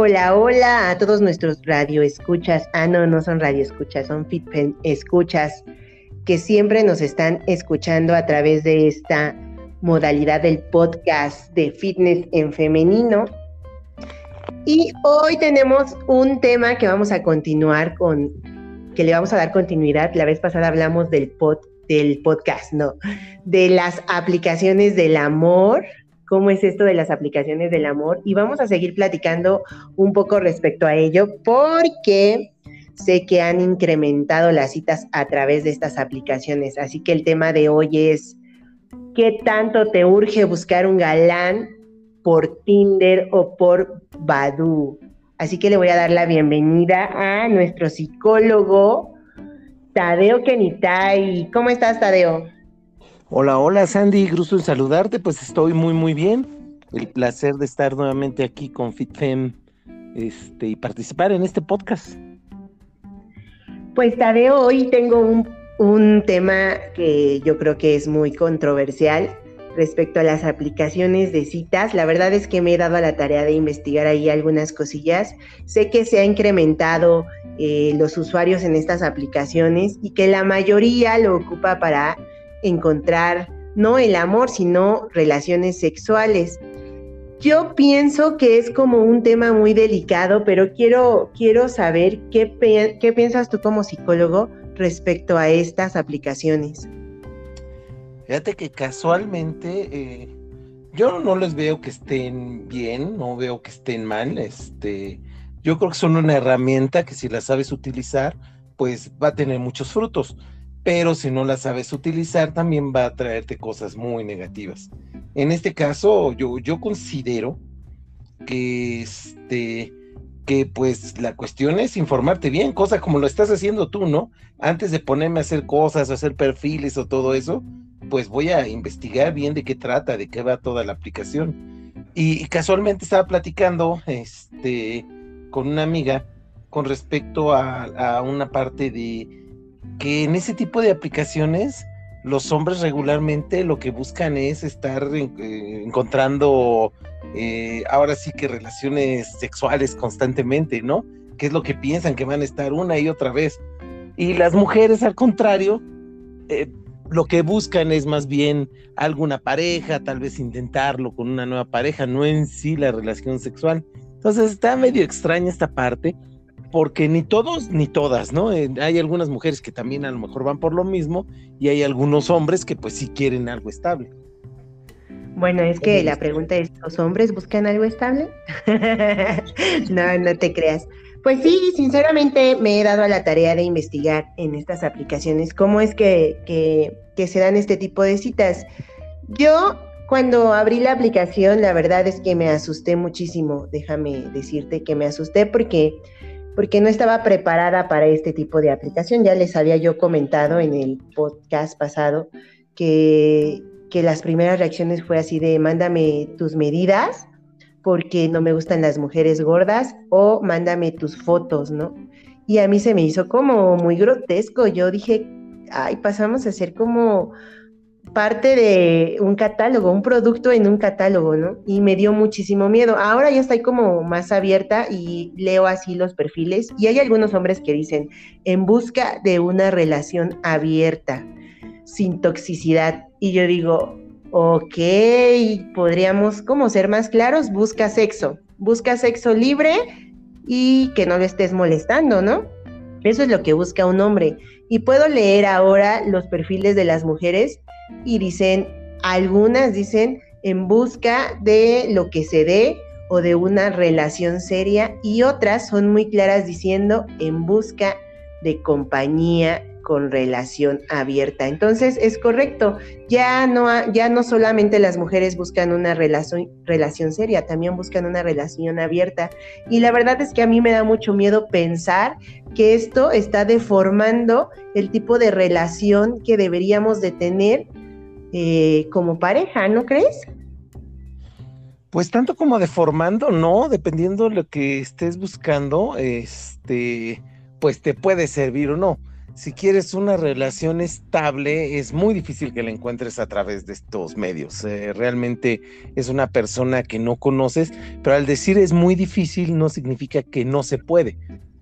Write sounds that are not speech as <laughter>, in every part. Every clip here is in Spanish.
Hola, hola a todos nuestros radioescuchas. Ah, no, no son radioescuchas, son fitpen escuchas que siempre nos están escuchando a través de esta modalidad del podcast de fitness en femenino. Y hoy tenemos un tema que vamos a continuar con, que le vamos a dar continuidad. La vez pasada hablamos del pod, del podcast, no, de las aplicaciones del amor, cómo es esto de las aplicaciones del amor y vamos a seguir platicando un poco respecto a ello porque sé que han incrementado las citas a través de estas aplicaciones, así que el tema de hoy es ¿qué tanto te urge buscar un galán por Tinder o por Badoo? Así que le voy a dar la bienvenida a nuestro psicólogo Tadeo Kenitay. ¿Cómo estás, Tadeo? Hola, hola Sandy, gusto en saludarte, pues estoy muy muy bien. El placer de estar nuevamente aquí con FitFem este, y participar en este podcast. Pues Tadeo, hoy tengo un, un tema que yo creo que es muy controversial respecto a las aplicaciones de citas. La verdad es que me he dado a la tarea de investigar ahí algunas cosillas. Sé que se ha incrementado eh, los usuarios en estas aplicaciones y que la mayoría lo ocupa para encontrar no el amor, sino relaciones sexuales. Yo pienso que es como un tema muy delicado, pero quiero, quiero saber qué, qué piensas tú como psicólogo respecto a estas aplicaciones. Fíjate que casualmente eh, yo no les veo que estén bien, no veo que estén mal. Este, yo creo que son una herramienta que si la sabes utilizar, pues va a tener muchos frutos. Pero si no la sabes utilizar, también va a traerte cosas muy negativas. En este caso, yo, yo considero que este que pues la cuestión es informarte bien, cosa como lo estás haciendo tú, ¿no? Antes de ponerme a hacer cosas, o hacer perfiles o todo eso, pues voy a investigar bien de qué trata, de qué va toda la aplicación. Y, casualmente estaba platicando este, con una amiga con respecto a, una parte de que en ese tipo de aplicaciones los hombres regularmente lo que buscan es estar eh, encontrando eh, ahora sí que relaciones sexuales constantemente, ¿no? Que es lo que piensan que van a estar una y otra vez. Y las mujeres, al contrario, eh, lo que buscan es más bien alguna pareja, tal vez intentarlo con una nueva pareja, no en sí la relación sexual. Entonces está medio extraña esta parte, porque ni todos ni todas, ¿no? Eh, hay algunas mujeres que también a lo mejor van por lo mismo y hay algunos hombres que pues sí quieren algo estable. Bueno, es que la pregunta es, ¿los hombres buscan algo estable? <laughs> no, no te creas. Pues sí, sinceramente me he dado a la tarea de investigar en estas aplicaciones cómo es que, se dan este tipo de citas. Yo cuando abrí la aplicación, la verdad es que me asusté muchísimo. Déjame decirte que me asusté porque, porque no estaba preparada para este tipo de aplicación. Ya les había yo comentado en el podcast pasado que, las primeras reacciones fue así de mándame tus medidas porque no me gustan las mujeres gordas o mándame tus fotos, ¿no? Y a mí se me hizo como muy grotesco. Yo dije, ay, pasamos a ser como parte de un catálogo, un producto en un catálogo, ¿no? Y me dio muchísimo miedo. Ahora ya estoy como más abierta y leo así los perfiles y hay algunos hombres que dicen, en busca de una relación abierta, sin toxicidad. Y yo digo, Ok, podríamos como ser más claros, busca sexo, busca sexo libre y que no lo estés molestando, ¿no? Eso es lo que busca un hombre. Y puedo leer ahora los perfiles de las mujeres y dicen, algunas dicen en busca de lo que se dé o de una relación seria y otras son muy claras diciendo en busca de compañía con relación abierta. Entonces es correcto, ya no, ya no solamente las mujeres buscan una relación, relación seria, también buscan una relación abierta. Y la verdad es que a mí me da mucho miedo pensar que esto está deformando el tipo de relación que deberíamos de tener eh, como pareja, ¿no crees? Pues tanto como deformando, no, dependiendo de lo que estés buscando, este, pues te puede servir o no si quieres una relación estable, es muy difícil que la encuentres a través de estos medios. Eh, realmente es una persona que no conoces, pero al decir es muy difícil no significa que no se puede.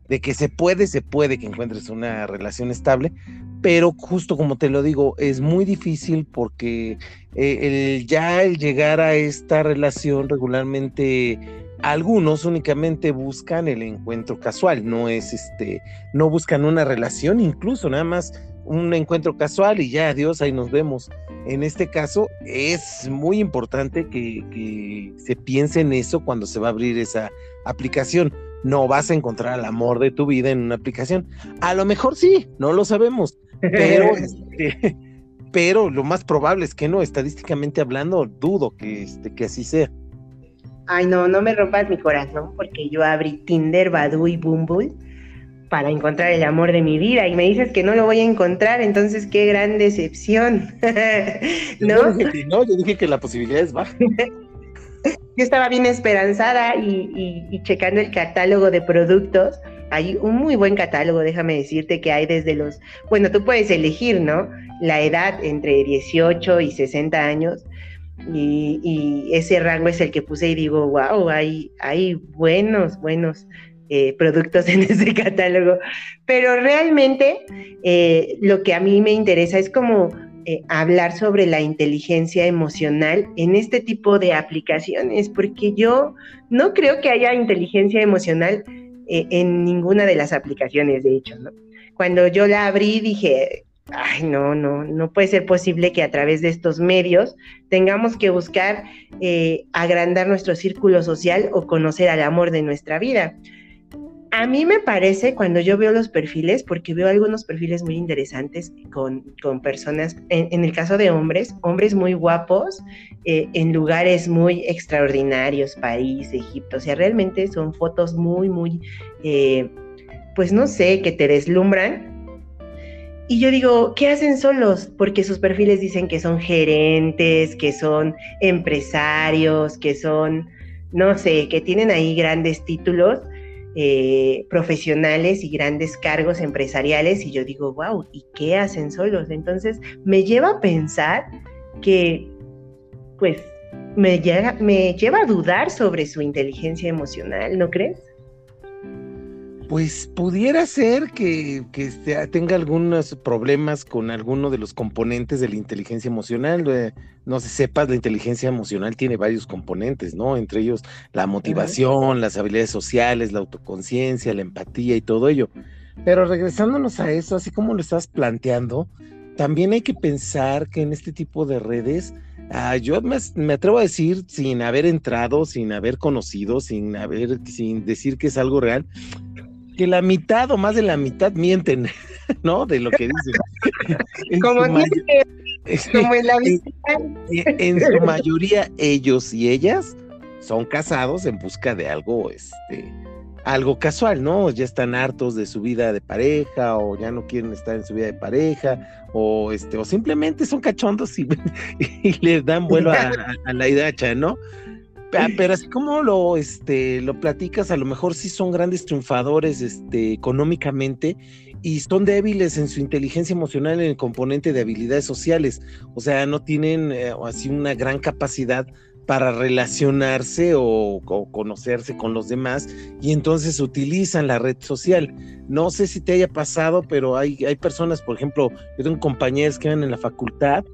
De que se puede, se puede que encuentres una relación estable, pero justo como te lo digo, es muy difícil porque eh, ya el llegar a esta relación regularmente algunos únicamente buscan el encuentro casual, no es este, no buscan una relación, incluso nada más un encuentro casual y ya, adiós, ahí nos vemos. En este caso es muy importante que, que se piense en eso cuando se va a abrir esa aplicación. No vas a encontrar el amor de tu vida en una aplicación. A lo mejor sí, no lo sabemos, pero, <laughs> este, pero lo más probable es que no, estadísticamente hablando, dudo que, este, que así sea. Ay, no, no me rompas mi corazón porque yo abrí Tinder, Badoo y Bumble para encontrar el amor de mi vida y me dices que no lo voy a encontrar, entonces qué gran decepción. <laughs> ¿No? Yo dije no, yo dije que la posibilidad es baja. <laughs> yo estaba bien esperanzada y, y, checando el catálogo de productos. Hay un muy buen catálogo, déjame decirte que hay desde los, bueno, tú puedes elegir, ¿no? La edad entre 18 y 60 años y, ese rango es el que puse y digo, wow, hay, buenos, buenos eh, productos <laughs> en ese catálogo. Pero realmente eh, lo que a mí me interesa es como eh, hablar sobre la inteligencia emocional en este tipo de aplicaciones, porque yo no creo que haya inteligencia emocional en ninguna de las aplicaciones, de hecho, ¿no? Cuando yo la abrí dije, ay, no, no, no puede ser posible que a través de estos medios tengamos que buscar eh, agrandar nuestro círculo social o conocer al amor de nuestra vida. A mí me parece cuando yo veo los perfiles, porque veo algunos perfiles muy interesantes con, personas, en, el caso de hombres, hombres muy guapos, eh, en lugares muy extraordinarios, París, Egipto, o sea, realmente son fotos muy, muy, eh, pues no sé, que te deslumbran y yo digo, ¿qué hacen solos? Porque sus perfiles dicen que son gerentes, que son empresarios, que son, no sé, que tienen ahí grandes títulos eh, profesionales y grandes cargos empresariales. Y yo digo, wow, ¿y qué hacen solos? Entonces me lleva a pensar que, pues, me, me lleva a dudar sobre su inteligencia emocional, ¿no crees? Pues pudiera ser que, tenga algunos problemas con alguno de los componentes de la inteligencia emocional. Eh, no se sepas, la inteligencia emocional tiene varios componentes, ¿no? Entre ellos la motivación, las habilidades sociales, la autoconciencia, la empatía y todo ello. Pero regresándonos a eso, así como lo estás planteando, también hay que pensar que en este tipo de redes, ah, yo me, me, atrevo a decir, sin haber entrado, sin haber conocido, sin haber, sin decir que es algo real, que la mitad o más de la mitad mienten, <laughs> ¿no? De lo que dicen. <laughs> como, en la <laughs> En, su mayoría, ellos y ellas son casados en busca de algo, este, algo casual, ¿no? Ya están hartos de su vida de pareja, o ya no quieren estar en su vida de pareja, o este, o simplemente son cachondos y, y les dan vuelo a, a la hidacha, ¿no? Ah, pero así como lo, este, lo platicas, a lo mejor sí son grandes triunfadores este, económicamente y son débiles en su inteligencia emocional en el componente de habilidades sociales. O sea, no tienen eh, así una gran capacidad para relacionarse o, conocerse con los demás y entonces utilizan la red social. No sé si te haya pasado, pero hay, hay personas, por ejemplo, yo tengo compañeros que van en la facultad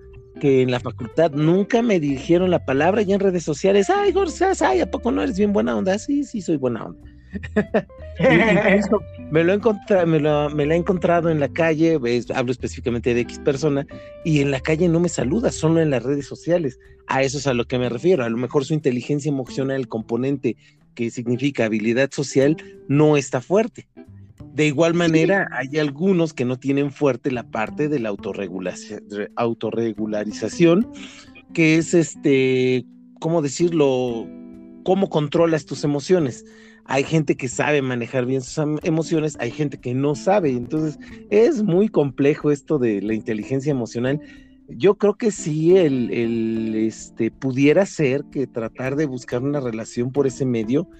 que en la facultad nunca me dirigieron la palabra y en redes sociales, ay, Gorzas, ay, ¿a poco no eres bien buena onda? Sí, sí, soy buena onda. <laughs> me lo, me, lo, me la he encontrado en la calle, hablo específicamente de X persona, y en la calle no me saluda, solo en las redes sociales. A eso es a lo que me refiero. A lo mejor su inteligencia emocional, el componente que significa habilidad social, no está fuerte. De igual manera, hay algunos que no tienen fuerte la parte de la autorregularización, que es este, ¿cómo decirlo? ¿Cómo controlas tus emociones? Hay gente que sabe manejar bien sus emociones, hay gente que no sabe. Entonces, es muy complejo esto de la inteligencia emocional. Yo creo que sí, el, el, este, pudiera ser que tratar de buscar una relación por ese medio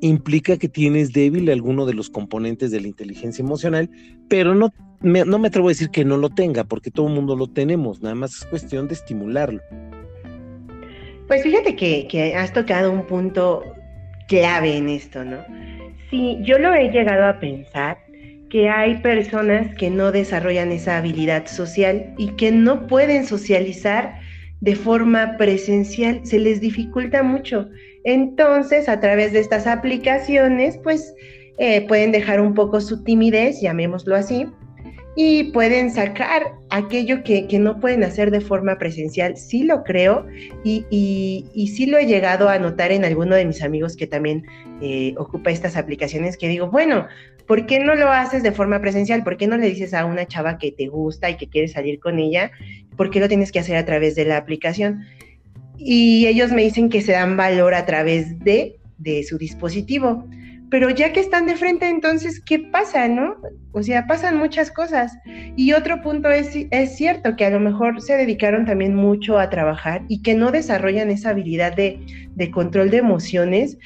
implica que tienes débil alguno de los componentes de la inteligencia emocional, pero no no me atrevo a decir que no lo tenga, porque todo el mundo lo tenemos, nada más es cuestión de estimularlo. Pues fíjate que, que has tocado un punto clave en esto, ¿no? Sí, yo lo he llegado a pensar que hay personas que no desarrollan esa habilidad social y que no pueden socializar de forma presencial, se les dificulta mucho. Entonces, a través de estas aplicaciones, pues eh, pueden dejar un poco su timidez, llamémoslo así, y pueden sacar aquello que, no pueden hacer de forma presencial. Sí lo creo y, y, sí lo he llegado a notar en alguno de mis amigos que también eh, ocupa estas aplicaciones, que digo, bueno, ¿por qué no lo haces de forma presencial? ¿Por qué no le dices a una chava que te gusta y que quieres salir con ella? ¿Por qué lo tienes que hacer a través de la aplicación? Y ellos me dicen que se dan valor a través de, de su dispositivo pero ya que están de frente, entonces, ¿qué pasa, no? O sea, pasan muchas cosas. Y otro punto es, es cierto que a lo mejor se dedicaron también mucho a trabajar y que no desarrollan esa habilidad de, de control de emociones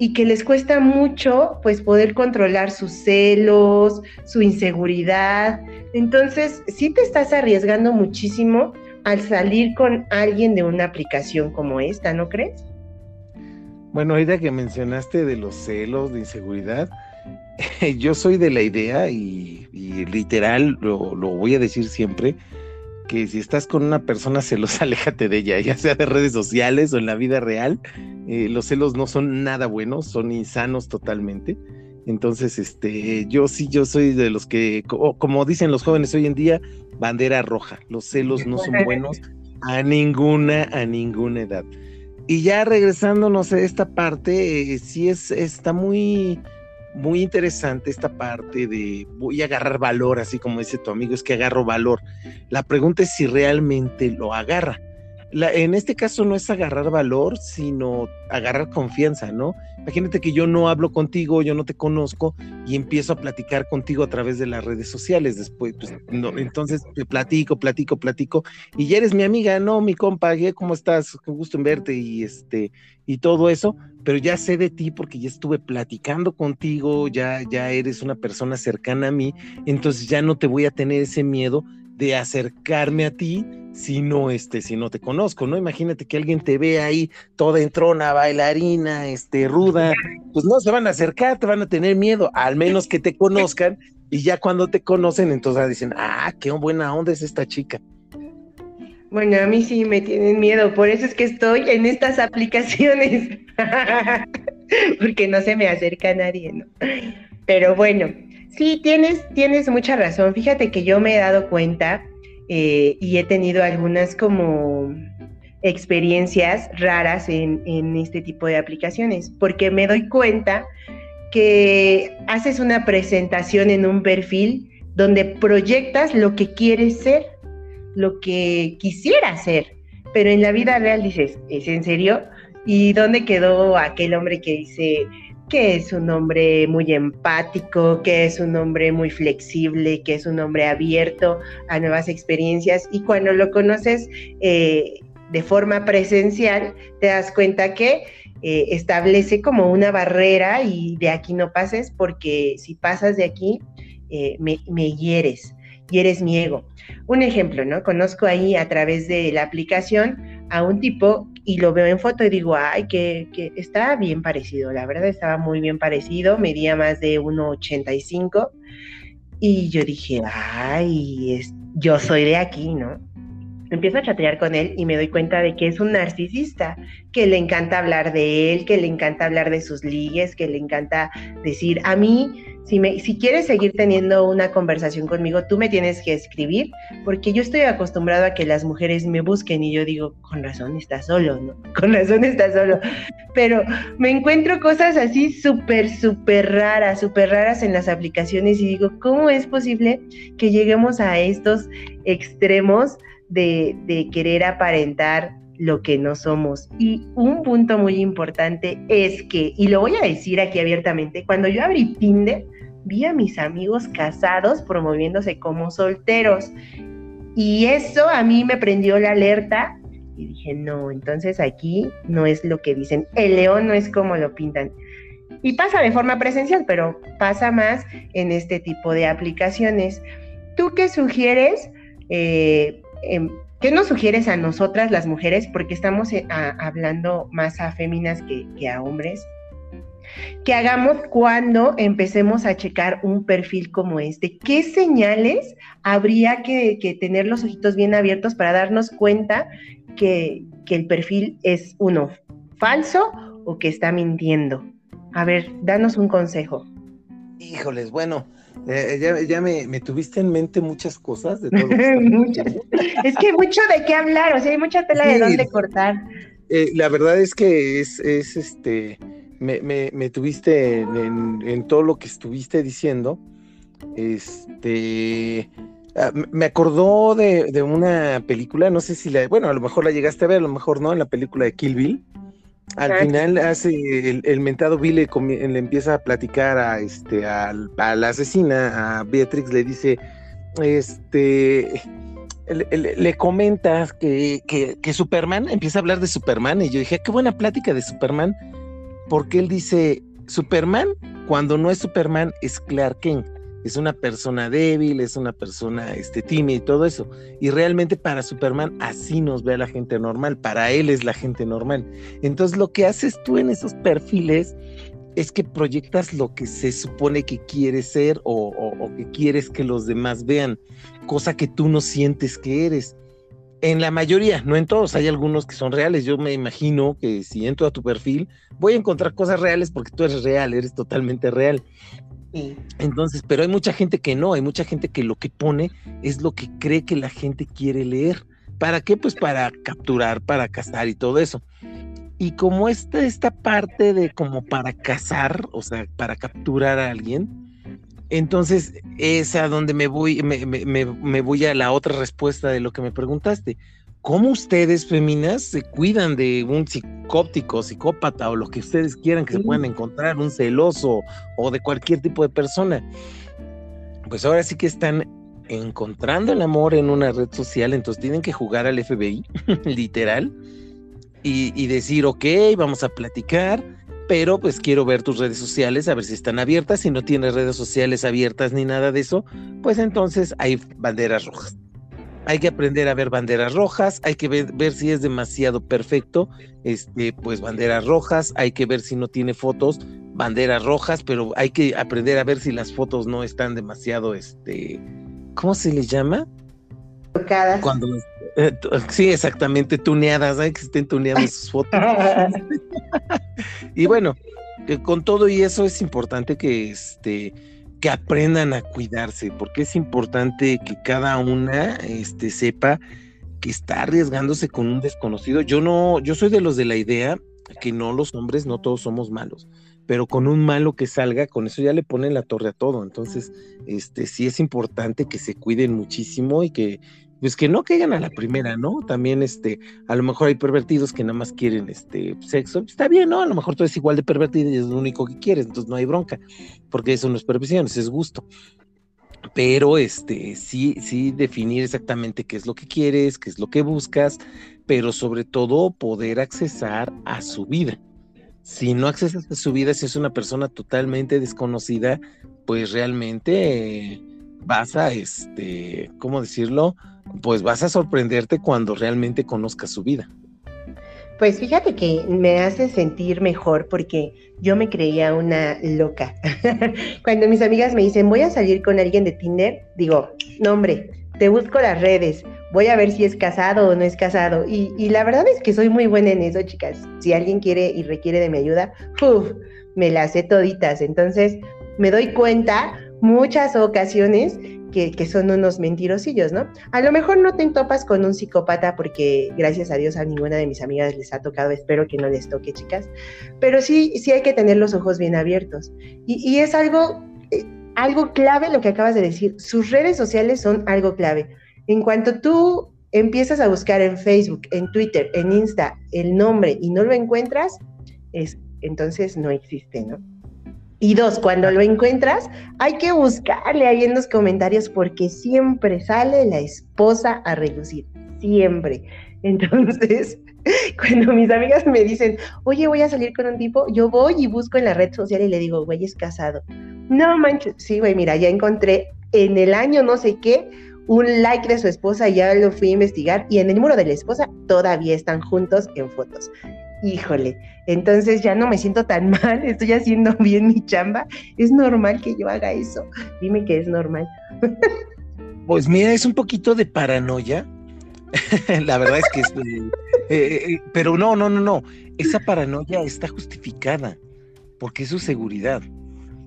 y que les cuesta mucho, pues, poder controlar sus celos, su inseguridad. Entonces, sí te estás arriesgando muchísimo al salir con alguien de una aplicación como esta, ¿no crees? Bueno, ahorita que mencionaste de los celos, de inseguridad, <laughs> yo soy de la idea y, literal lo, voy a decir siempre, que si estás con una persona <laughs> celosa, aléjate de ella, ya sea de redes sociales o en la vida real. Eh, los celos no son nada buenos, son insanos totalmente. Entonces, este, yo sí, yo soy de los que, como dicen los jóvenes hoy en día, bandera roja. Los celos no son buenos a ninguna, a ninguna edad. Y ya regresándonos a esta parte, eh, sí es, está muy, muy interesante esta parte de voy a agarrar valor, así como dice tu amigo, es que agarro valor. La pregunta es si realmente lo agarra en este caso no es agarrar valor, sino agarrar confianza, ¿no? Imagínate que yo no hablo contigo, yo no te conozco y empiezo a platicar contigo a través de las redes sociales. Después, pues, no, entonces te platico, platico, platico y ya eres mi amiga, no, mi compa, ¿cómo estás? Qué gusto en verte y este y todo eso, pero ya sé de ti porque ya estuve platicando contigo, ya ya eres una persona cercana a mí, entonces ya no te voy a tener ese miedo de acercarme a ti si no, este, si no te conozco, ¿no? Imagínate que alguien te ve ahí toda entrona, bailarina, este, ruda, pues no se van a acercar, te van a tener miedo, al menos que te conozcan, y ya cuando te conocen, entonces dicen, ah, qué buena onda es esta chica. Bueno, a mí sí me tienen miedo, por eso es que estoy en estas aplicaciones, <laughs> porque no se me acerca nadie, ¿no? Pero bueno, sí, tienes, tienes mucha razón. Fíjate que yo me he dado cuenta eh, y he tenido algunas como experiencias raras en, este tipo de aplicaciones, porque me doy cuenta que haces una presentación en un perfil donde proyectas lo que quieres ser, lo que quisieras ser, pero en la vida real dices, ¿es en serio? ¿Y dónde quedó aquel hombre que dice, que es un hombre muy empático, que es un hombre muy flexible, que es un hombre abierto a nuevas experiencias y cuando lo conoces eh, de forma presencial te das cuenta que eh, establece como una barrera y de aquí no pases porque si pasas de aquí eh, me, me hieres, hieres mi ego. Un ejemplo, ¿no? Conozco ahí a través de la aplicación a un tipo y lo veo en foto y digo, ay, que, que está bien parecido, la verdad estaba muy bien parecido, medía más de 1,85 y yo dije, ay, es, yo soy de aquí, ¿no? Empiezo a chatear con él y me doy cuenta de que es un narcisista, que le encanta hablar de él, que le encanta hablar de sus ligues, que le encanta decir, a mí si, me, si quieres seguir teniendo una conversación conmigo, tú me tienes que escribir, porque yo estoy acostumbrado a que las mujeres me busquen y yo digo, con razón está solo, ¿no? <laughs> Con razón está solo. Pero me encuentro cosas así súper, súper raras, súper raras en las aplicaciones y digo, ¿cómo es posible que lleguemos a estos extremos de, querer aparentar lo que no somos. Y un punto muy importante es que, y lo voy a decir aquí abiertamente, cuando yo abrí Tinder, vi a mis amigos casados promoviéndose como solteros. Y eso a mí me prendió la alerta y dije, no, entonces aquí no es lo que dicen. El león no es como lo pintan. y pasa de forma presencial, pero pasa más en este tipo de aplicaciones. ¿Tú qué sugieres? Eh, em, ¿Qué nos sugieres a nosotras las mujeres? Porque estamos eh, hablando más a féminas que, a hombres. Que hagamos cuando empecemos a checar un perfil como este. ¿Qué señales habría que, tener los ojitos bien abiertos para darnos cuenta que, que el perfil es uno falso o que está mintiendo? A ver, danos un consejo. Híjoles, bueno, eh, ya, me, tuviste en mente muchas cosas. De <laughs> es que hay mucho de qué hablar, o sea, hay mucha tela de dónde cortar. Eh, la verdad es que es, es este, me, me, tuviste en, todo lo que estuviste diciendo. Este, ah, me acordó de, de, una película, no sé si la, bueno, a lo mejor la llegaste a ver, a lo mejor no, en la película de Kill Bill. Al final hace el, mentado Bill le, empieza a platicar a este a, la asesina, a Beatrix, le dice, este le, comenta que, que, Superman, empieza a hablar de Superman, y yo dije, qué buena plática de Superman, porque él dice, Superman, cuando no es Superman, es Clark Kent es una persona débil, es una persona este, tímida y todo eso. Y realmente para Superman así nos ve la gente normal, para él es la gente normal. Entonces lo que haces tú en esos perfiles es que proyectas lo que se supone que quieres ser o, o que quieres que los demás vean, cosa que tú no sientes que eres. En la mayoría, no en todos, hay algunos que son reales. Yo me imagino que si entro a tu perfil, voy a encontrar cosas reales porque tú eres real, eres totalmente real. Entonces, pero hay mucha gente que no, hay mucha gente que lo que pone es lo que cree que la gente quiere leer. ¿Para qué? Pues para capturar, para cazar y todo eso. Y como esta, esta parte de como para cazar, o sea, para capturar a alguien, entonces es a donde me voy, me, me voy a la otra respuesta de lo que me preguntaste. ¿Cómo ustedes, feminas, se cuidan de un psicóptico, psicópata o lo que ustedes quieran que se puedan encontrar, un celoso o de cualquier tipo de persona? Pues ahora sí que están encontrando el amor en una red social, entonces tienen que jugar al FBI, <laughs> literal, y, y decir, ok, vamos a platicar, pero pues quiero ver tus redes sociales, a ver si están abiertas. Si no tienes redes sociales abiertas ni nada de eso, pues entonces hay banderas rojas hay que aprender a ver banderas rojas, hay que ver, si es demasiado perfecto, este, pues banderas rojas, hay que ver si no tiene fotos, banderas rojas, pero hay que aprender a ver si las fotos no están demasiado, este, ¿cómo se les llama? Tocadas. Cuando, eh, sí, exactamente, tuneadas, hay que estén tuneando sus fotos. <laughs> y bueno, con todo y eso es importante que, este, que aprendan a cuidarse, porque es importante que cada una este, sepa que está arriesgándose con un desconocido. Yo no, yo soy de los de la idea que no los hombres, no todos somos malos, pero con un malo que salga, con eso ya le ponen la torre a todo. Entonces, este sí es importante que se cuiden muchísimo y que pues que no caigan a la primera, ¿no? También, este, a lo mejor hay pervertidos que nada más quieren, este, sexo, está bien, ¿no? A lo mejor tú eres igual de pervertido y es lo único que quieres, entonces no hay bronca, porque eso no es perversión, eso es gusto. Pero, este, sí, sí definir exactamente qué es lo que quieres, qué es lo que buscas, pero sobre todo poder accesar a su vida. Si no accesas a su vida, si es una persona totalmente desconocida, pues realmente vas a, este, ¿cómo decirlo? Pues vas a sorprenderte cuando realmente conozcas su vida. Pues fíjate que me hace sentir mejor porque yo me creía una loca. <laughs> Cuando mis amigas me dicen, voy a salir con alguien de Tinder, digo, no hombre, te busco las redes, voy a ver si es casado o no es casado. Y, la verdad es que soy muy buena en eso, chicas. Si alguien quiere y requiere de mi ayuda, me las sé toditas. Entonces, me doy cuenta muchas ocasiones que, son unos mentirosillos, ¿no? A lo mejor no te topas con un psicópata porque gracias a Dios a ninguna de mis amigas les ha tocado, espero que no les toque, chicas, pero sí, sí hay que tener los ojos bien abiertos. Y, es algo, eh, algo clave lo que acabas de decir, sus redes sociales son algo clave. En cuanto tú empiezas a buscar en Facebook, en Twitter, en Insta el nombre y no lo encuentras, es, entonces no existe, ¿no? Y dos, cuando lo encuentras, hay que buscarle ahí en los comentarios porque siempre sale la esposa a relucir, siempre. Entonces, <laughs> Cuando mis amigas me dicen, oye, voy a salir con un tipo, yo voy y busco en la red social y le digo, güey, es casado. No manches, sí, güey, mira, ya encontré en el año no sé qué un like de su esposa, ya lo fui a investigar, y en el número de la esposa todavía están juntos en fotos. Híjole, entonces ya no me siento tan <laughs> mal, estoy haciendo <laughs> bien mi chamba. Es normal que yo haga eso. Dime que es normal. Pues mira, es un poquito de paranoia. <laughs> la verdad es que es, eh, eh, eh, pero no, no, no, no. Esa paranoia está justificada porque es su seguridad.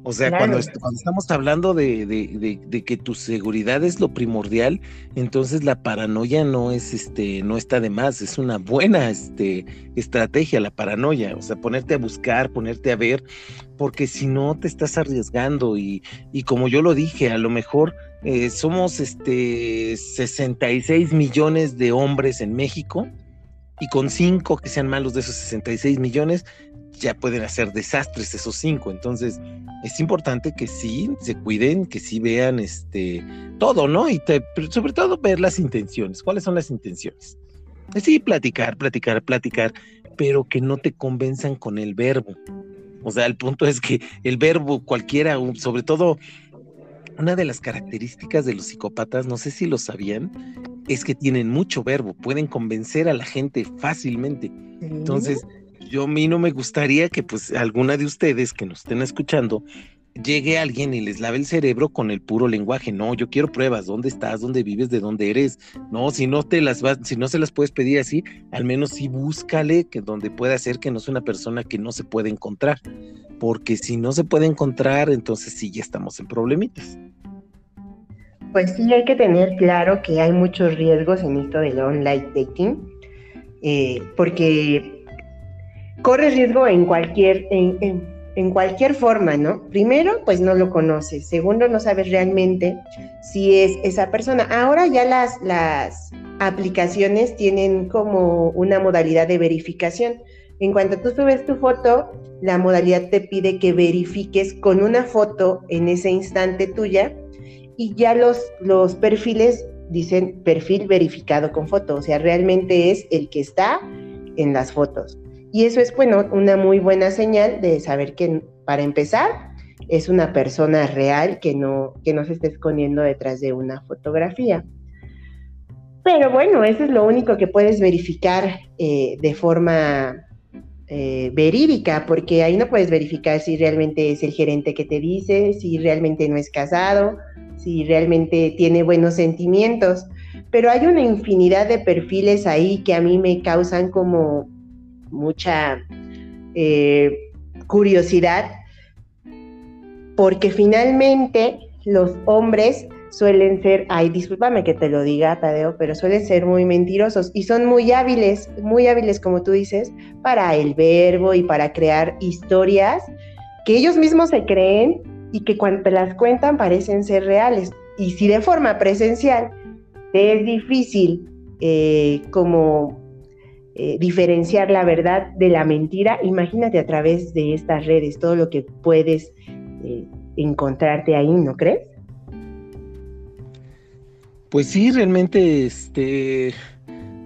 O sea, cuando, estamos hablando de, que tu seguridad es lo primordial, entonces la paranoia no es este, no está de más, es una buena este, estrategia, la paranoia. O sea, ponerte a buscar, ponerte a ver, porque si no te estás arriesgando. Y, y como yo lo dije, a lo mejor eh, somos este 66 millones de hombres en México. Y con cinco que sean malos de esos 66 millones, ya pueden hacer desastres esos cinco. Entonces, es importante que sí se cuiden, que sí vean este todo, ¿no? Y sobre todo ver las intenciones. ¿Cuáles son las intenciones? Sí, platicar, platicar, platicar, pero que no te convenzan con el verbo. O sea, el punto es que el verbo cualquiera, sobre todo una de las características de los psicópatas, no sé si lo sabían, es que tienen mucho verbo, pueden convencer a la gente fácilmente. Entonces, yo a mí no me gustaría que pues alguna de ustedes que nos estén escuchando llegue alguien y les lave el cerebro con el puro lenguaje. No, yo quiero pruebas, dónde estás, dónde vives, de dónde eres. No, si no te las vas, si no se las puedes pedir así, al menos sí búscale que donde pueda ser que no sea una persona que no se puede encontrar. Porque si no se puede encontrar, entonces sí ya estamos en problemitas. Pues sí, hay que tener claro que hay muchos riesgos en esto del online dating, eh, porque corres riesgo en cualquier, en, cualquier forma, ¿no? Primero, pues no lo conoces. Segundo, no sabes realmente si es esa persona. Ahora ya las, las aplicaciones tienen como una modalidad de verificación. En cuanto tú subes tu foto, la modalidad te pide que verifiques con una foto en ese instante tuya y ya los, los perfiles dicen perfil verificado con foto, o sea, realmente es el que está en las fotos. Y eso es, bueno, una muy buena señal de saber que, para empezar, es una persona real que no, que no se esté escondiendo detrás de una fotografía. Pero bueno, eso es lo único que puedes verificar eh, de forma eh, verídica, porque ahí no puedes verificar si realmente es el gerente que te dice, si realmente no es casado, si realmente tiene buenos sentimientos. Pero hay una infinidad de perfiles ahí que a mí me causan como mucha eh, curiosidad, porque finalmente los hombres suelen ser, ay, discúlpame que te lo diga, Tadeo, pero suelen ser muy mentirosos y son muy hábiles, muy hábiles, como tú dices, para el verbo y para crear historias que ellos mismos se creen y que cuando te las cuentan parecen ser reales. Y si de forma presencial es difícil eh, como eh, diferenciar la verdad de la mentira, imagínate a través de estas redes todo lo que puedes eh, encontrarte ahí, ¿no crees? Pues sí, realmente este,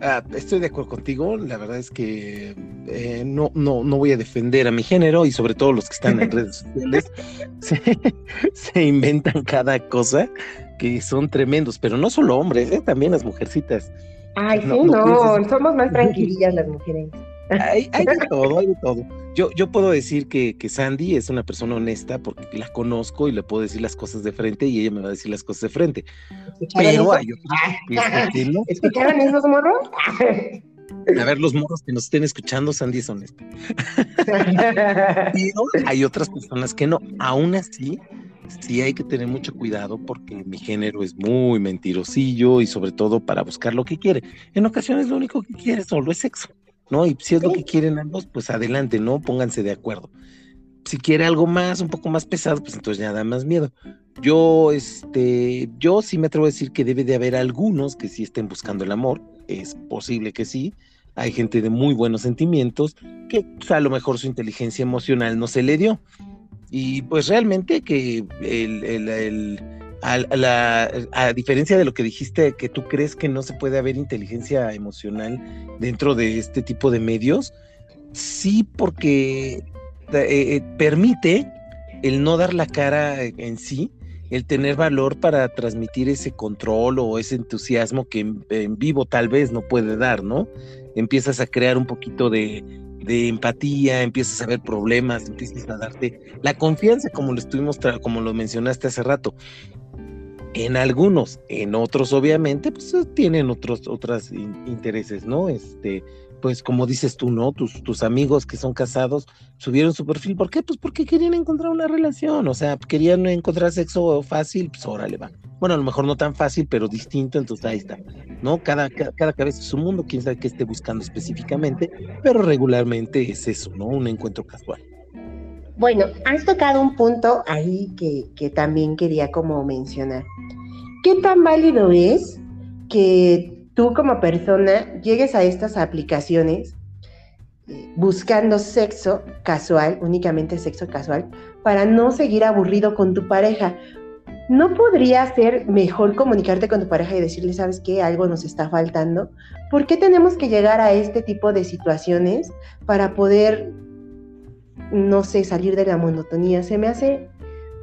ah, estoy de acuerdo contigo. La verdad es que eh, no, no, no voy a defender a mi género y sobre todo los que están en redes sociales <laughs> se, inventan cada cosa que son tremendos, pero no solo hombres, también las mujercitas. Ay, sí, no, somos más <laughs> tranquilillas las mujeres. Hay, de <laughs> todo, hay de todo. Yo, yo puedo decir que, que, Sandy es una persona honesta porque la conozco y le puedo decir las cosas de frente y ella me va a decir las cosas de frente. Pero hay otros <laughs> que, no. ¿Escucharon esos morros? A ver, los morros que nos estén escuchando, Sandy. Pero <laughs> hay otras personas que no. Aún así, sí hay que tener mucho cuidado porque mi género es muy mentirosillo y sobre todo para buscar lo que quiere. En ocasiones lo único que quiere solo es sexo, ¿no? Y si es lo que quieren ambos, pues adelante, ¿no? Pónganse de acuerdo. Si quiere algo más, un poco más pesado, pues entonces ya da más miedo. Yo, este, yo sí me atrevo a decir que debe de haber algunos que sí estén buscando el amor, es posible que sí. Hay gente de muy buenos sentimientos que pues, a lo mejor su inteligencia emocional no se le dio y pues realmente que el, a, diferencia de lo que dijiste, que tú crees que no se puede haber inteligencia emocional dentro de este tipo de medios, sí porque eh, eh, permite el no dar la cara en sí, el tener valor para transmitir ese control o ese entusiasmo que en, vivo tal vez no puede dar, ¿no? Empiezas a crear un poquito de, empatía, empiezas a ver problemas, empiezas a darte la confianza, como lo estuvimos, como lo mencionaste hace rato. En algunos, en otros, obviamente, pues tienen otros, otros intereses, ¿no? Este, pues como dices tú, ¿no? Tus, tus amigos que son casados subieron su perfil. ¿Por qué? Pues porque querían encontrar una relación, o sea, querían encontrar sexo fácil, pues órale, va. Bueno, a lo mejor no tan fácil, pero distinto, entonces ahí está, ¿no? Cada, cada, cabeza es un mundo, quién sabe qué esté buscando específicamente, pero regularmente es eso, ¿no? Un encuentro casual. Bueno, has tocado un punto ahí que, que también quería como mencionar. ¿Qué tan válido es que tú como persona llegues a estas aplicaciones eh, buscando sexo casual, únicamente sexo casual, para no seguir aburrido con tu pareja. ¿No podría ser mejor comunicarte con tu pareja y decirle, sabes qué, algo nos está faltando? ¿Por qué tenemos que llegar a este tipo de situaciones para poder, no sé, salir de la monotonía? Se me hace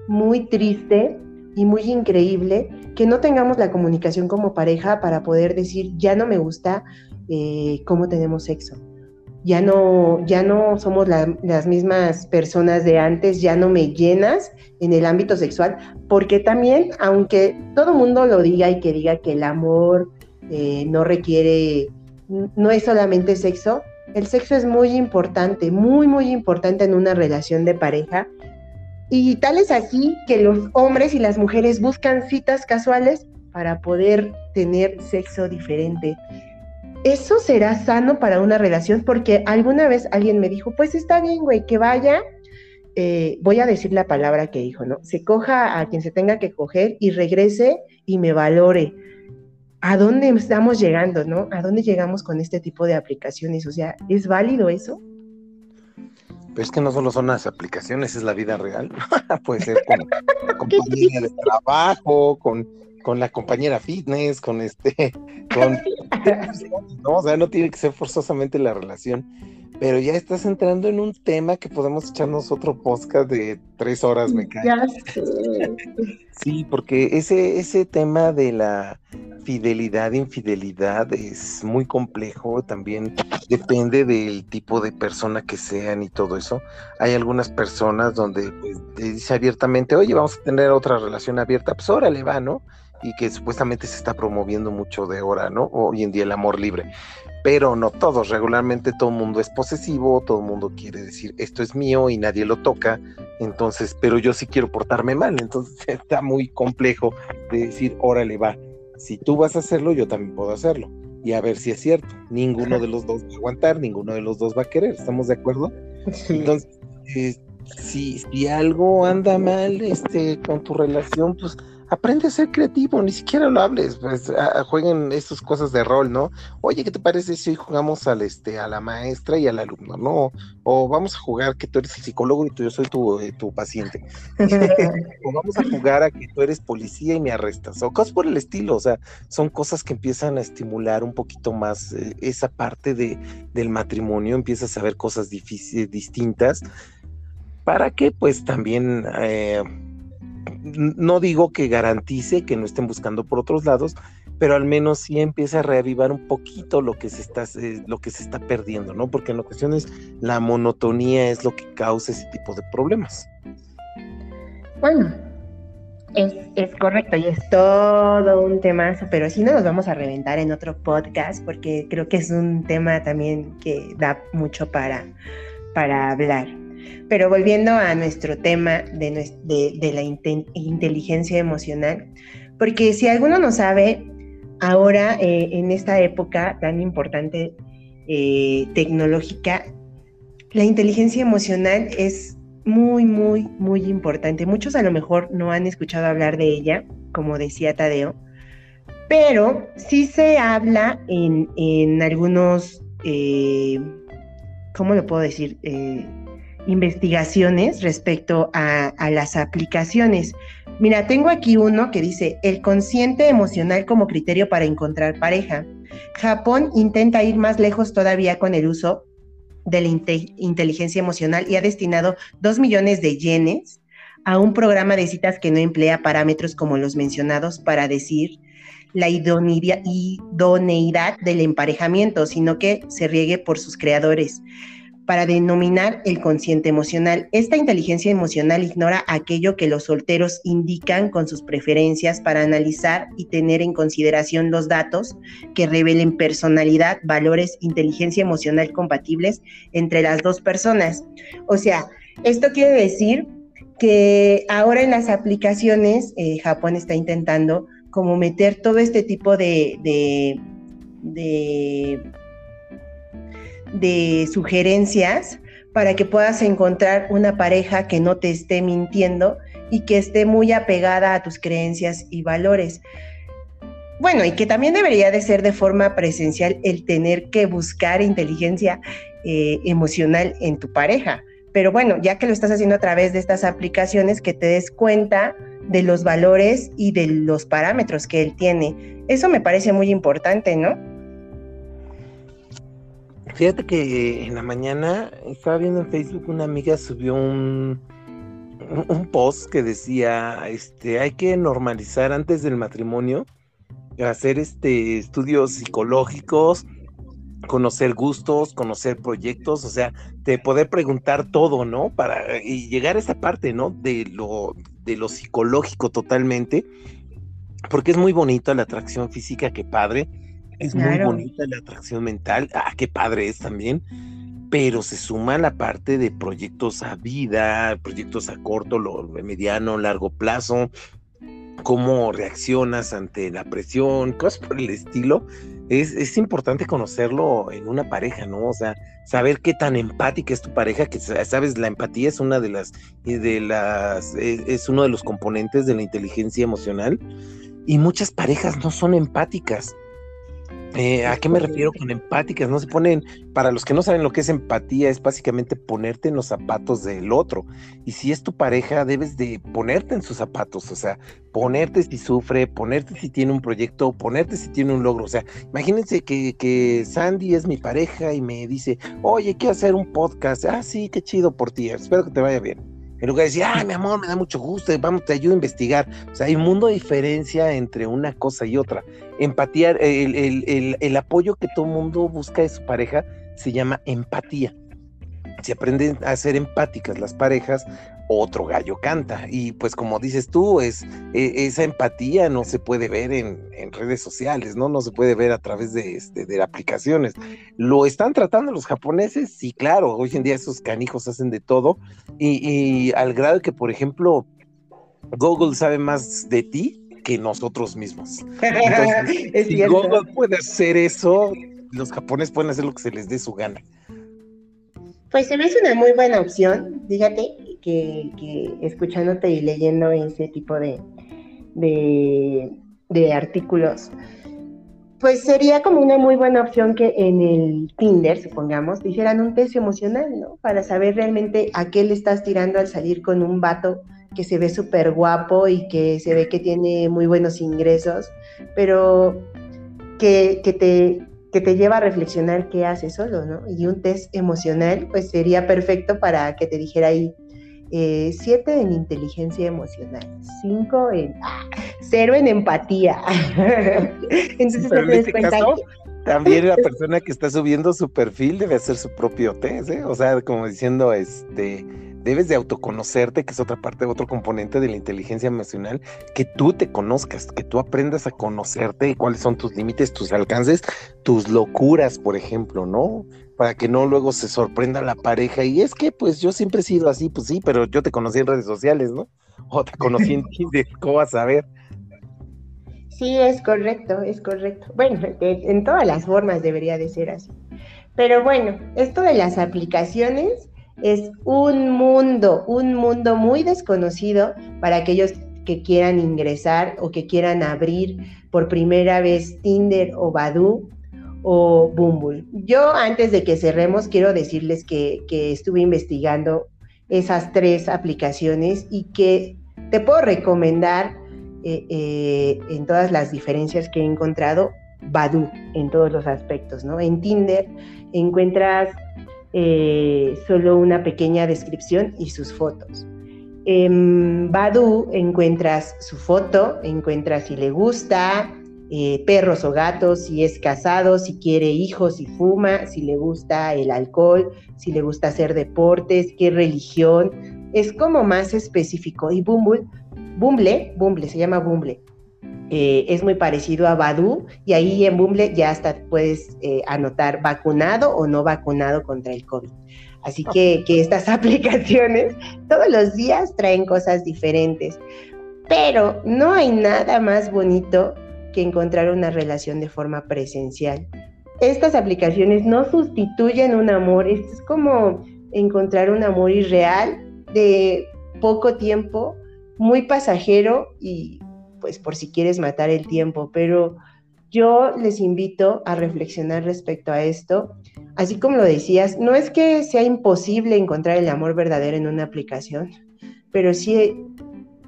muy triste y muy increíble que no tengamos la comunicación como pareja para poder decir, ya no me gusta eh, cómo tenemos sexo. Ya no, ya no somos las mismas personas de antes, ya no me llenas en el ámbito sexual, porque también, aunque todo mundo lo diga y que diga que el amor eh, no requiere, no es solamente sexo, el sexo es muy importante, muy, muy importante en una relación de pareja y tal es así que los hombres y las mujeres buscan citas casuales para poder tener sexo diferente. ¿Eso será sano para una relación? Porque alguna vez alguien me dijo, pues está bien, güey, que vaya, eh, voy a decir la palabra que dijo, ¿no? Se coja a quien se tenga que coger y regrese y me valore. ¿A dónde estamos llegando, no? ¿A dónde llegamos con este tipo de aplicaciones? O sea, ¿es válido eso? Pero es que no solo son las aplicaciones, es la vida real. <laughs> Puede ser con <laughs> la compañía de trabajo, con, con la compañera fitness, con este, <laughs> con, no, o sea, no tiene que ser forzosamente la relación. Pero ya estás entrando en un tema que podemos echarnos otro podcast de tres horas, me cae. Sí, porque ese, ese tema de la fidelidad, infidelidad es muy complejo, también depende del tipo de persona que sean y todo eso. Hay algunas personas donde pues, dice abiertamente, oye, vamos a tener otra relación abierta, pues órale, va, ¿no? Y que supuestamente se está promoviendo mucho de ahora, ¿no? Hoy en día el amor libre. Pero no todos, regularmente todo el mundo es posesivo, todo el mundo quiere decir, esto es mío y nadie lo toca, entonces, pero yo sí quiero portarme mal, entonces <laughs> está muy complejo de decir, órale, va si tú vas a hacerlo, yo también puedo hacerlo. Y a ver si es cierto. Ninguno de los dos va a aguantar, ninguno de los dos va a querer. ¿Estamos de acuerdo? Entonces, eh, si, si algo anda mal este, con tu relación, pues aprende a ser creativo, ni siquiera lo hables, pues jueguen estas cosas de rol, ¿no? Oye, ¿qué te parece si hoy jugamos al este a la maestra y al alumno, no? O vamos a jugar que tú eres el psicólogo y tú, yo soy tu, eh, tu paciente. <laughs> o vamos a jugar a que tú eres policía y me arrestas, o cosas por el estilo, o sea, son cosas que empiezan a estimular un poquito más eh, esa parte de, del matrimonio, empiezas a ver cosas difíciles, distintas, para que pues también... Eh, no digo que garantice que no estén buscando por otros lados, pero al menos sí empieza a reavivar un poquito lo que se está, eh, lo que se está perdiendo, ¿no? Porque en ocasiones la monotonía es lo que causa ese tipo de problemas. Bueno, es, es, correcto y es todo un temazo, pero sí no nos vamos a reventar en otro podcast porque creo que es un tema también que da mucho para, para hablar. Pero volviendo a nuestro tema de, la inteligencia emocional, porque si alguno no sabe, ahora eh, en esta época tan importante eh, tecnológica, la inteligencia emocional es muy, muy, muy importante. Muchos a lo mejor no han escuchado hablar de ella, como decía Tadeo, pero sí se habla en, algunos, eh, ¿cómo lo puedo decir? Investigaciones respecto a, las aplicaciones, Mira, tengo aquí uno que dice el consciente emocional como criterio para encontrar pareja. Japón intenta ir más lejos todavía con el uso de la inteligencia emocional y ha destinado dos millones de yenes a un programa de citas que no emplea parámetros como los mencionados para decir la idoneidad del emparejamiento, sino que se riegue por sus creadores para denominar el consciente emocional. Esta inteligencia emocional ignora aquello que los solteros indican con sus preferencias para analizar y tener en consideración los datos que revelen personalidad, valores, inteligencia emocional compatibles entre las dos personas. O sea, esto quiere decir que ahora en las aplicaciones eh, Japón está intentando como meter todo este tipo de, de, de, sugerencias para que puedas encontrar una pareja que no te esté mintiendo y que esté muy apegada a tus creencias y valores. Bueno, y que también debería de ser de forma presencial el tener que buscar inteligencia eh, emocional en tu pareja pero bueno, ya que lo estás haciendo a través de estas aplicaciones, que te des cuenta de los valores y de los parámetros que él tiene. Eso me parece muy importante, ¿no? Fíjate que en la mañana estaba viendo en Facebook una amiga subió un, un post que decía, este, hay que normalizar antes del matrimonio, hacer este estudios psicológicos, conocer gustos, conocer proyectos, o sea, de poder preguntar todo, ¿no? Para y llegar a esta parte, ¿no? De lo, de lo psicológico totalmente, porque es muy bonita la atracción física, qué padre, es muy bonita la atracción mental, ah, qué padre es también, pero se suma la parte de proyectos a vida, proyectos a corto, lo, mediano, largo plazo, cómo reaccionas ante la presión, cosas por el estilo es, importante conocerlo en una pareja, ¿no? O sea, saber qué tan empática es tu pareja, que sabes, la empatía es una de las, de las, e, es, uno de los componentes de la inteligencia emocional. Y muchas parejas no son empáticas. Eh, ¿A qué me refiero con empáticas? No se ponen, para los que no saben lo que es empatía, es básicamente ponerte en los zapatos del otro. Y si es tu pareja, debes de ponerte en sus zapatos, o sea, ponerte si sufre, ponerte si tiene un proyecto, ponerte si tiene un logro. O sea, imagínense que, que Sandy es mi pareja y me dice, oye, quiero hacer un podcast. Ah, sí, qué chido por ti, espero que te vaya bien. En lugar de decir, ay, mi amor, me da mucho gusto, vamos, te ayudo a investigar. O sea, hay un mundo de diferencia entre una cosa y otra. Empatía, el, el apoyo que todo mundo busca de su pareja se llama empatía. Si aprenden a ser empáticas las parejas, otro gallo canta. Y pues como dices tú, es, e, esa empatía no se puede ver en, redes sociales, ¿no? No se puede ver a través de, este, de aplicaciones. ¿Lo están tratando los japoneses? Sí, claro, hoy en día esos canijos hacen de todo. Y, al grado que, por ejemplo, Google sabe más de ti que nosotros mismos. <laughs> si Google puede hacer eso, los japoneses pueden hacer lo que se les dé su gana. Pues se me hace una muy buena opción, fíjate, que, escuchándote y leyendo ese tipo de, de, artículos, pues sería como una muy buena opción que en el Tinder, supongamos, hicieran un test emocional, ¿no? Para saber realmente a qué le estás tirando al salir con un vato que se ve súper guapo y que se ve que tiene muy buenos ingresos, pero que, que, te, que te lleva a reflexionar qué haces solo, ¿no? Y un test emocional, pues sería perfecto para que te dijera ahí, eh, siete en inteligencia emocional, cinco en ah, cero en empatía. <laughs> Entonces Pero en este caso, también la <laughs> persona que está subiendo su perfil debe hacer su propio test, ¿eh? O sea, como diciendo, este, debes de autoconocerte, que es otra parte, otro componente de la inteligencia emocional, que tú te conozcas, que tú aprendas a conocerte y cuáles son tus límites, tus alcances, tus locuras, por ejemplo, ¿no? para que no luego se sorprenda la pareja. Y es que, pues yo siempre he sido así, pues sí, pero yo te conocí en redes sociales, ¿no? O te conocí en <laughs> Tinder, ¿cómo vas a ver? Sí, es correcto, es correcto. Bueno, en todas las formas debería de ser así. Pero bueno, esto de las aplicaciones es un mundo, un mundo muy desconocido para aquellos que quieran ingresar o que quieran abrir por primera vez Tinder o Badoo o Bumble. Yo antes de que cerremos quiero decirles que, estuve investigando esas tres aplicaciones y que te puedo recomendar eh, eh, en todas las diferencias que he encontrado, Badu en todos los aspectos, ¿no? En Tinder encuentras eh, solo una pequeña descripción y sus fotos. En Badu encuentras su foto, encuentras si le gusta, perros o gatos, si es casado, si quiere hijos, si fuma, si le gusta el alcohol, si le gusta hacer deportes, qué religión. Es como más específico. Y Bumble Bumble, Bumble, se llama Bumble. Eh, es muy parecido a Badu y ahí en Bumble ya hasta puedes eh, anotar vacunado o no vacunado contra el COVID. Así que, que estas <laughs> aplicaciones todos los días traen cosas diferentes, pero no hay nada más bonito que encontrar una relación de forma presencial. Estas aplicaciones no sustituyen un amor, es como encontrar un amor irreal de poco tiempo muy pasajero y pues por si quieres matar el tiempo, pero yo les invito a reflexionar respecto a esto. Así como lo decías, no es que sea imposible encontrar el amor verdadero en una aplicación, pero sí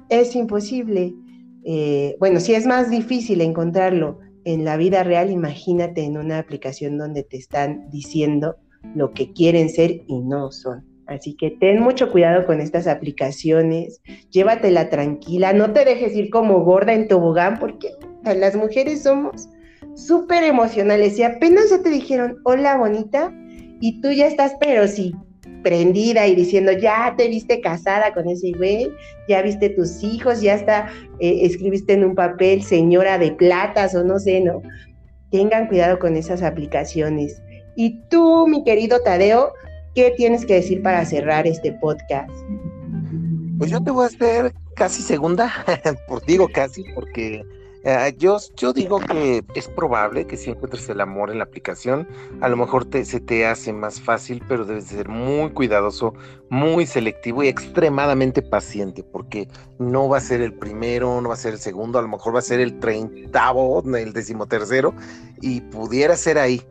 es imposible. Eh, bueno, si es más difícil encontrarlo en la vida real, imagínate en una aplicación donde te están diciendo lo que quieren ser y no son. Así que ten mucho cuidado con estas aplicaciones, llévatela tranquila, no te dejes ir como gorda en tobogán, porque las mujeres somos súper emocionales y apenas ya te dijeron, hola bonita, y tú ya estás, pero sí, prendida y diciendo, ya te viste casada con ese güey, ya viste tus hijos, ya está, eh, escribiste en un papel señora de platas o no sé, ¿no? Tengan cuidado con esas aplicaciones. Y tú, mi querido Tadeo, ¿qué tienes que decir para cerrar este podcast? Pues yo te voy a hacer casi segunda, <laughs> por, digo casi, porque eh, yo, yo digo que es probable que si encuentres el amor en la aplicación, a lo mejor te, se te hace más fácil, pero debes ser muy cuidadoso, muy selectivo y extremadamente paciente, porque no va a ser el primero, no va a ser el segundo, a lo mejor va a ser el treintavo, el decimotercero, y pudiera ser ahí.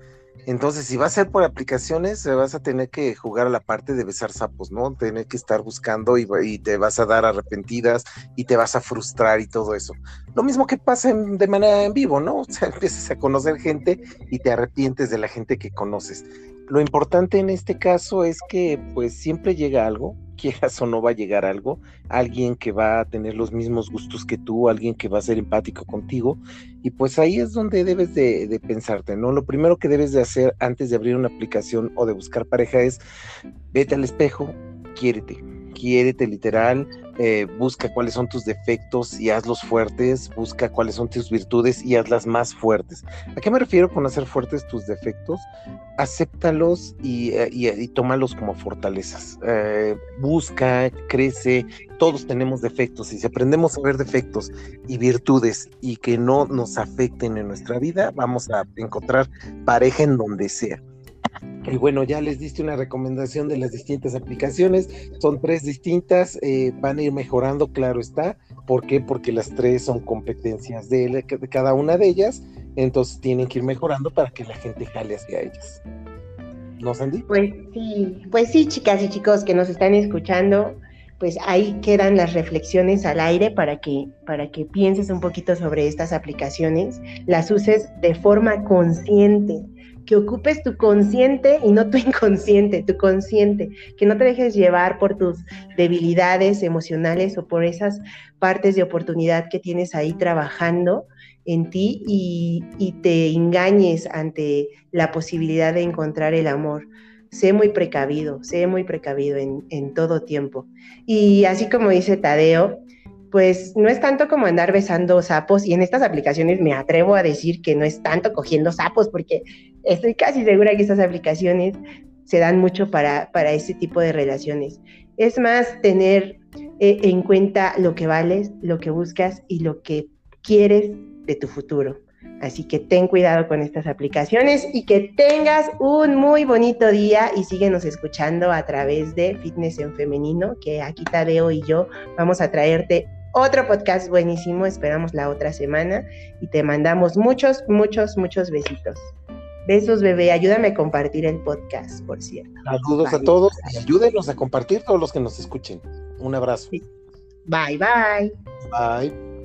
Entonces, si va a ser por aplicaciones, vas a tener que jugar a la parte de besar sapos, ¿no? Tener que estar buscando y, te vas a dar arrepentidas y te vas a frustrar y todo eso. Lo mismo que pasa de manera en vivo, ¿no? <laughs> O sea, empiezas a conocer gente y te arrepientes de la gente que conoces. Lo importante en este caso es que pues siempre llega algo, quieras o no va a llegar algo, alguien que va a tener los mismos gustos que tú, alguien que va a ser empático contigo, y pues ahí es donde debes de, pensarte, ¿no? Lo primero que debes de hacer antes de abrir una aplicación o de buscar pareja es vete al espejo, quiérete quiérete literal, eh, busca cuáles son tus defectos y hazlos fuertes, busca cuáles son tus virtudes y hazlas más fuertes. ¿A qué me refiero con hacer fuertes tus defectos? Acéptalos y, eh, y, tómalos como fortalezas. Eh, busca, crece, todos tenemos defectos y si aprendemos a ver defectos y virtudes y que no nos afecten en nuestra vida, vamos a encontrar pareja en donde sea. Y bueno, ya les diste una recomendación de las distintas aplicaciones. Son tres distintas, eh, van a ir mejorando, claro está. ¿Por qué? Porque las tres son competencias de, cada una de ellas. Entonces tienen que ir mejorando para que la gente jale hacia ellas. ¿No, Sandy? Pues sí, pues sí, chicas y chicos que nos están escuchando, pues ahí quedan las reflexiones al aire para que, para que pienses un poquito sobre estas aplicaciones, las uses de forma consciente que ocupes tu consciente y no tu <laughs> inconsciente, tu consciente, que no te dejes llevar por tus debilidades emocionales o por esas partes de oportunidad que tienes ahí trabajando en ti y, te engañes ante la posibilidad de encontrar el amor. Sé muy precavido, sé muy precavido en, en todo tiempo. Y así como dice Tadeo, pues no es tanto como andar besando sapos y en estas aplicaciones me atrevo a decir que no es tanto cogiendo sapos porque estoy casi segura que estas aplicaciones se dan mucho para, para este tipo de relaciones. Es más tener eh, en cuenta lo que vales, lo que buscas y lo que quieres de tu futuro. Así que ten cuidado con estas aplicaciones y que tengas un muy bonito día y síguenos escuchando a través de Fitness en Femenino, que aquí Tadeo y yo vamos a traerte otro podcast buenísimo. Esperamos la otra semana y te mandamos muchos, muchos, muchos besitos. Besos, bebé. Ayúdame a compartir el podcast, por cierto. Saludos a todos y ayúdenos a compartir todos los que nos escuchen. Un abrazo. Bye, bye. Bye.